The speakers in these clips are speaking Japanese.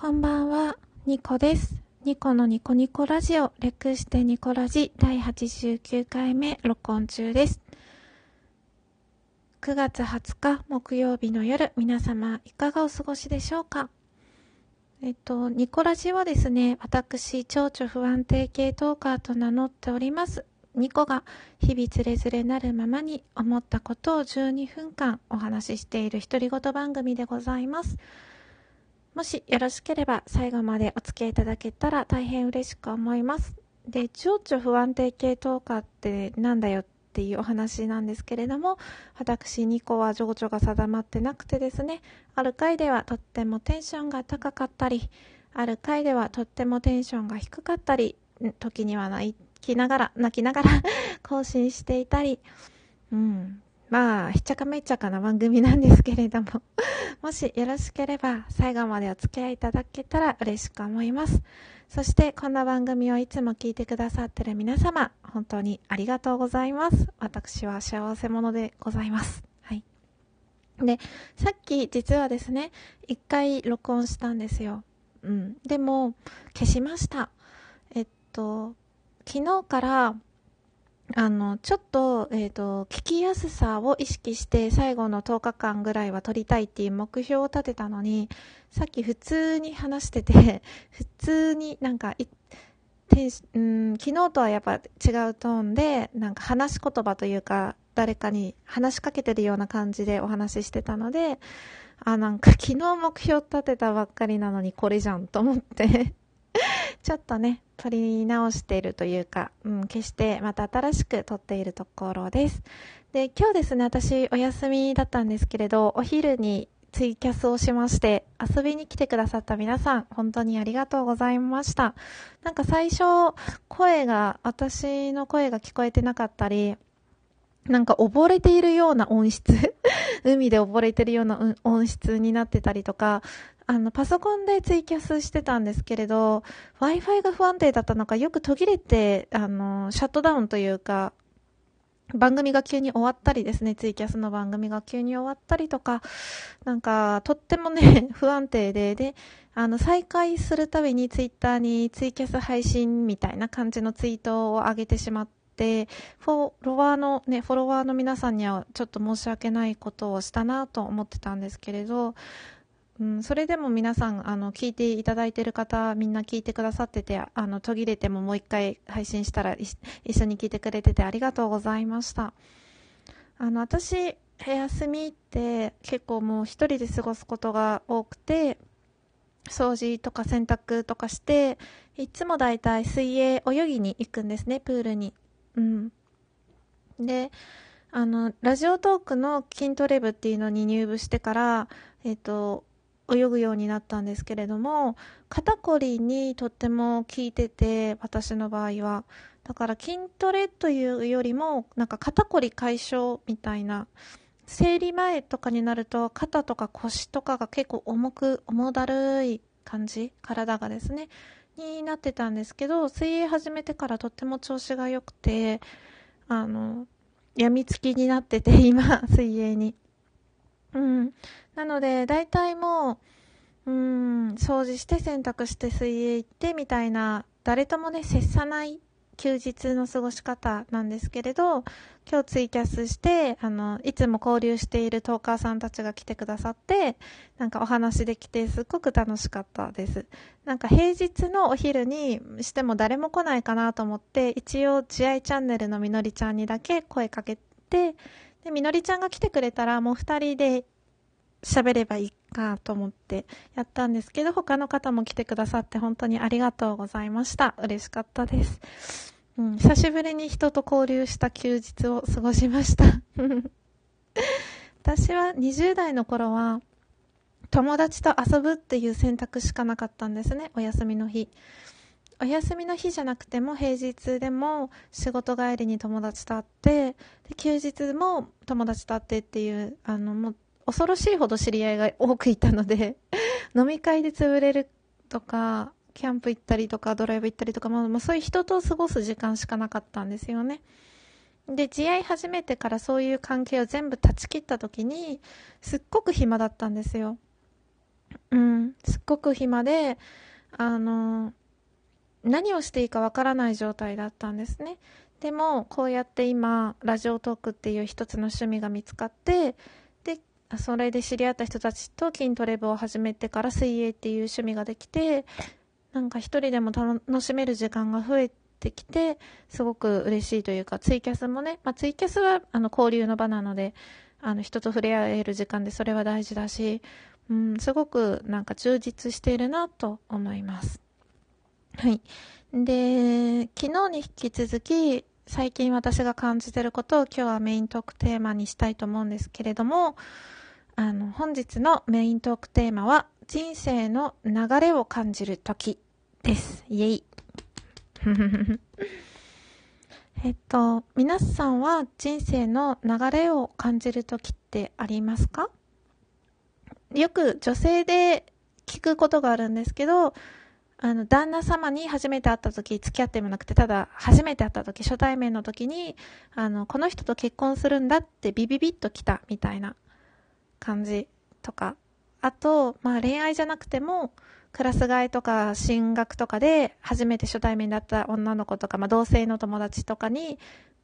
こんばんは、ニコです。ニコのニコニコラジオ、略してニコラジ第89回目録音中です。9月20日木曜日の夜、皆様いかがお過ごしでしょうか？えっと、ニコラジはですね、私、情緒不安定系トーカーと名乗っております。ニコが日々つれづれなるままに思ったことを12分間お話ししている独り言番組でございます。もしよろしければ最後までお付き合いいただけたら大変嬉しく思います。で、情緒不安定系トーカーってなんだよっていうお話なんですけれども、私、ニコは情緒が定まってなくてですね、ある回ではとってもテンションが高かったり、ある回ではとってもテンションが低かったり、時には泣きながら、泣きながら 更新していたり、うん。まあ、ひっちゃかめっちゃかな番組なんですけれども、もしよろしければ最後までお付き合いいただけたら嬉しく思います。そして、こんな番組をいつも聞いてくださってる皆様、本当にありがとうございます。私は幸せ者でございます。はい。で、さっき実はですね、一回録音したんですよ。うん。でも、消しました。えっと、昨日から、あの、ちょっと、えっ、と、聞きやすさを意識して最後の10日間ぐらいは撮りたいっていう目標を立てたのに、さっき普通に話してて、普通になんかい、テンシうん、昨日とはやっぱ違うトーンで、なんか話し言葉というか、誰かに話しかけてるような感じでお話ししてたので、あ、なんか昨日目標立てたばっかりなのにこれじゃんと思って、ちょっとね、撮り直しているというか、うん、決してまた新しく撮っているところです。で、今日ですね、私お休みだったんですけれど、お昼にツイキャスをしまして、遊びに来てくださった皆さん、本当にありがとうございました。なんか最初、声が、私の声が聞こえてなかったり、なんか溺れているような音質 海で溺れているような音質になってたりとか、あの、パソコンでツイキャスしてたんですけれど、Wi-Fi が不安定だったのか、よく途切れて、あの、シャットダウンというか、番組が急に終わったりですね、ツイキャスの番組が急に終わったりとか、なんか、とってもね、不安定で、で、あの、再開するたびにツイッターにツイキャス配信みたいな感じのツイートを上げてしまって、フォロワーのね、フォロワーの皆さんにはちょっと申し訳ないことをしたなと思ってたんですけれど、うん、それでも皆さん、あの、聞いていただいている方、みんな聞いてくださってて、あの、途切れてももう一回配信したら一緒に聞いてくれててありがとうございました。あの、私、休みって結構もう一人で過ごすことが多くて、掃除とか洗濯とかして、いつもだいたい水泳泳ぎに行くんですね、プールに。うん。で、あの、ラジオトークの筋トレ部っていうのに入部してから、えっ、と、泳ぐようになったんですけれども、肩こりにとっても効いてて、私の場合は。だから筋トレというよりも、なんか肩こり解消みたいな、生理前とかになると肩とか腰とかが結構重く、重だるい感じ、体がですね、になってたんですけど、水泳始めてからとっても調子が良くて、あの、病みつきになってて、今、水泳に。うん。なので、大体もう、うん、掃除して洗濯して水泳行ってみたいな、誰ともね、接さない休日の過ごし方なんですけれど、今日ツイキャスして、あの、いつも交流しているトーカーさんたちが来てくださって、なんかお話できてすっごく楽しかったです。なんか平日のお昼にしても誰も来ないかなと思って、一応、慈愛チャンネルのみのりちゃんにだけ声かけて、で、みのりちゃんが来てくれたらもう二人で喋ればいいかと思ってやったんですけど、他の方も来てくださって本当にありがとうございました。嬉しかったです。うん、久しぶりに人と交流した休日を過ごしました。私は20代の頃は友達と遊ぶっていう選択しかなかったんですね、お休みの日。お休みの日じゃなくても平日でも仕事帰りに友達と会って、で休日も友達と会ってっていう、あの、もう恐ろしいほど知り合いが多くいたので、飲み会で潰れるとか、キャンプ行ったりとか、ドライブ行ったりとか、まあ、まあ、そういう人と過ごす時間しかなかったんですよね。で、慈愛始めてからそういう関係を全部断ち切った時に、すっごく暇だったんですよ。うん、すっごく暇で、あの、何をしていいかわからない状態だったんですね。でも、こうやって今、ラジオトークっていう一つの趣味が見つかって、で、それで知り合った人たちと筋トレ部を始めてから水泳っていう趣味ができて、なんか一人でも楽しめる時間が増えてきて、すごく嬉しいというか、ツイキャスもね、まあ、ツイキャスはあの交流の場なので、あの人と触れ合える時間でそれは大事だし、うん、すごくなんか充実しているなと思います。はい。で、昨日に引き続き、最近私が感じてることを今日はメイントークテーマにしたいと思うんですけれども、あの、本日のメイントークテーマは、人生の流れを感じる時です。イェイ。えっと、皆さんは人生の流れを感じる時ってありますか？よく女性で聞くことがあるんですけど、あの、旦那様に初めて会った時、付き合ってもなくて、ただ、初めて会った時、初対面の時に、あの、この人と結婚するんだってビビビッと来た、みたいな感じとか。あと、まあ恋愛じゃなくても、クラス替えとか進学とかで初めて初対面だった女の子とか、まあ、同性の友達とかに、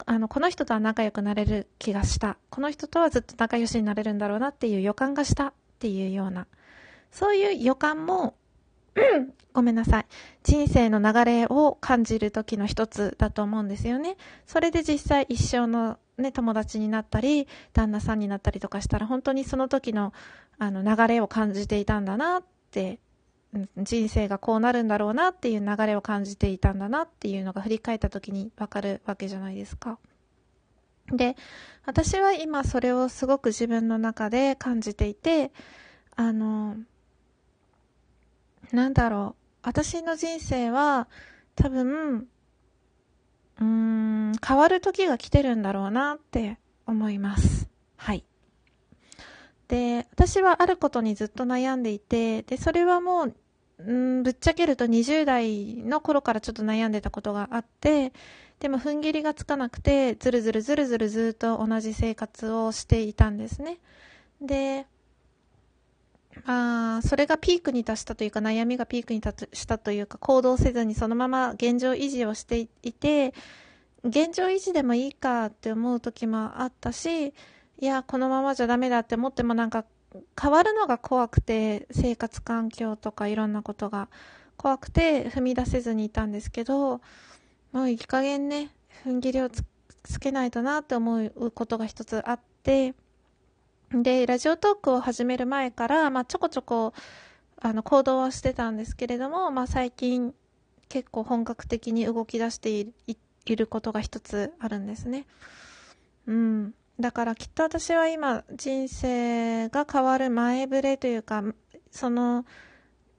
あの、この人とは仲良くなれる気がした。この人とはずっと仲良しになれるんだろうなっていう予感がしたっていうような、そういう予感も、ごめんなさい。人生の流れを感じる時の一つだと思うんですよね。それで実際一生のね、友達になったり、旦那さんになったりとかしたら、本当にその時の、あの、流れを感じていたんだなって人生がこうなるんだろうなっていう流れを感じていたんだなっていうのが振り返った時にわかるわけじゃないですか。で、私は今それをすごく自分の中で感じていて、あの、なんだろう。私の人生は多分、うーん、変わる時が来てるんだろうなって思います。はい。で、私はあることにずっと悩んでいて、で、それはもう、うん、ぶっちゃけると20代の頃からちょっと悩んでたことがあって、でも踏ん切りがつかなくて、ずるずるずるずるずっと同じ生活をしていたんですね。で、あそれがピークに達したというか、悩みがピークに達したというか、行動せずにそのまま現状維持をしていて、現状維持でもいいかって思う時もあったし、いや、このままじゃダメだって思ってもなんか変わるのが怖くて、生活環境とかいろんなことが怖くて踏み出せずにいたんですけど、もういい加減ね、踏ん切りをつけないとなって思うことが一つあって、で、ラジオトークを始める前から、まあ、ちょこちょこ、あの、行動はしてたんですけれども、まあ、最近、結構本格的に動き出していることが一つあるんですね。うん。だからきっと私は今人生が変わる前触れというか、その、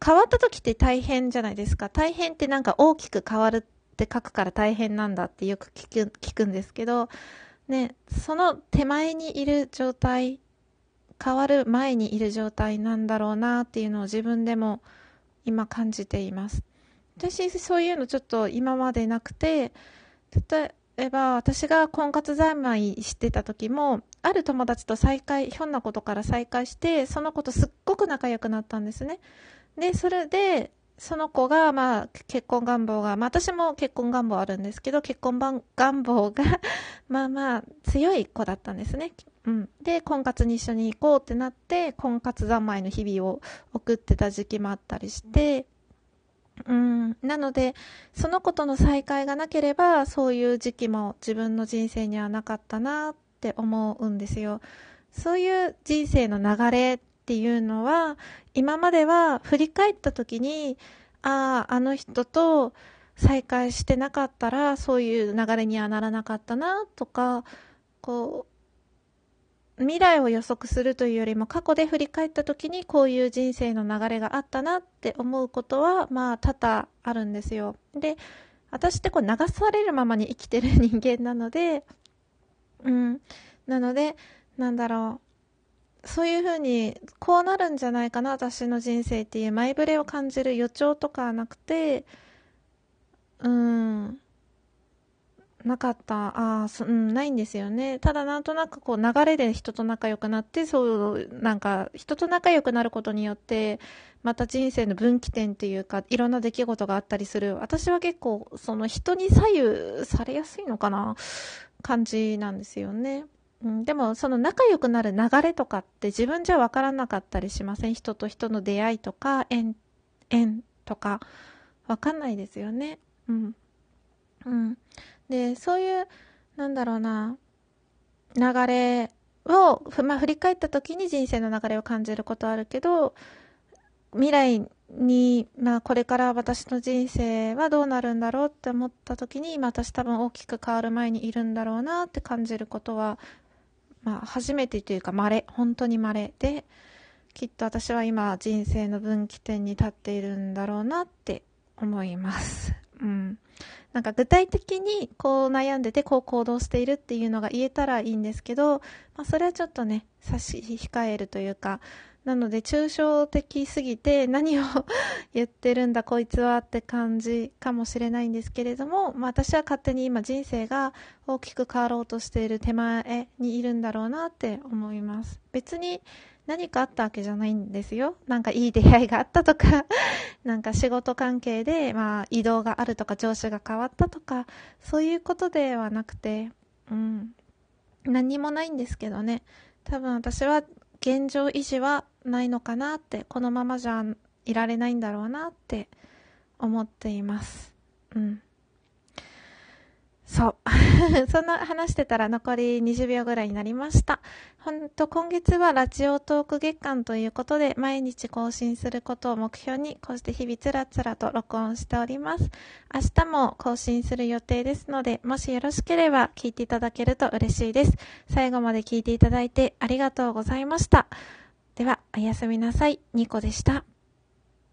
変わった時って大変じゃないですか。大変ってなんか大きく変わるって書くから大変なんだってよく聞く、聞くんですけど、ね、その手前にいる状態、変わる前にいる状態なんだろうなっていうのを自分でも今感じています。私そういうのちょっと今までなくて、例えば私が婚活三昧してた時もある友達と再会ひょんなことから再会してその子とすっごく仲良くなったんですねでそれでその子が、まあ、結婚願望が、まあ、私も結婚願望あるんですけど、結婚願望が まあまあ、強い子だったんですね。うん。で、婚活に一緒に行こうってなって、婚活三昧の日々を送ってた時期もあったりして、うん。なので、その子との再会がなければ、そういう時期も自分の人生にはなかったなって思うんですよ。そういう人生の流れっていうのは、今までは振り返った時に、ああ、あの人と再会してなかったら、そういう流れにはならなかったなとか、こう、未来を予測するというよりも過去で振り返った時にこういう人生の流れがあったなって思うことはまあ多々あるんですよ。で、私ってこう流されるままに生きてる人間なので、うん。なので、なんだろう。そういうふうに、こうなるんじゃないかな、私の人生っていう前触れを感じる予兆とかはなくて、うん。なかった。ああ、うん、ないんですよね。ただなんとなくこう流れで人と仲良くなって、そう、なんか人と仲良くなることによって、また人生の分岐点っていうか、いろんな出来事があったりする。私は結構、その人に左右されやすいのかな？感じなんですよね。うん、でも、その仲良くなる流れとかって自分じゃわからなかったりしません？人と人の出会いとか、縁、縁とか、わかんないですよね。うん。うん。で、そういう、なんだろうな、流れを、まあ、振り返った時に人生の流れを感じることあるけど、未来に、まあ、これから私の人生はどうなるんだろうって思った時に、今私多分大きく変わる前にいるんだろうなって感じることは、まあ、初めてというか稀、本当に稀で、きっと私は今人生の分岐点に立っているんだろうなって思います。うん。なんか具体的にこう悩んでてこう行動しているっていうのが言えたらいいんですけど、まあ、それはちょっとね、差し控えるというか、なので抽象的すぎて何を言ってるんだこいつはって感じかもしれないんですけれども、まあ、私は勝手に今人生が大きく変わろうとしている手前にいるんだろうなって思います。別に何かあったわけじゃないんですよ。なんかいい出会いがあったとか なんか仕事関係で、まあ移動があるとか上司が変わったとか、そういうことではなくて、うん。何もないんですけどね。多分私は現状維持はないのかなって、このままじゃいられないんだろうなって思っています。うん。そう。そんな話してたら残り20秒ぐらいになりました。ほんと今月はラジオトーク月間ということで毎日更新することを目標にこうして日々つらつらと録音しております。明日も更新する予定ですのでもしよろしければ聞いていただけると嬉しいです。最後まで聞いていただいてありがとうございました。では、おやすみなさい。ニコでした。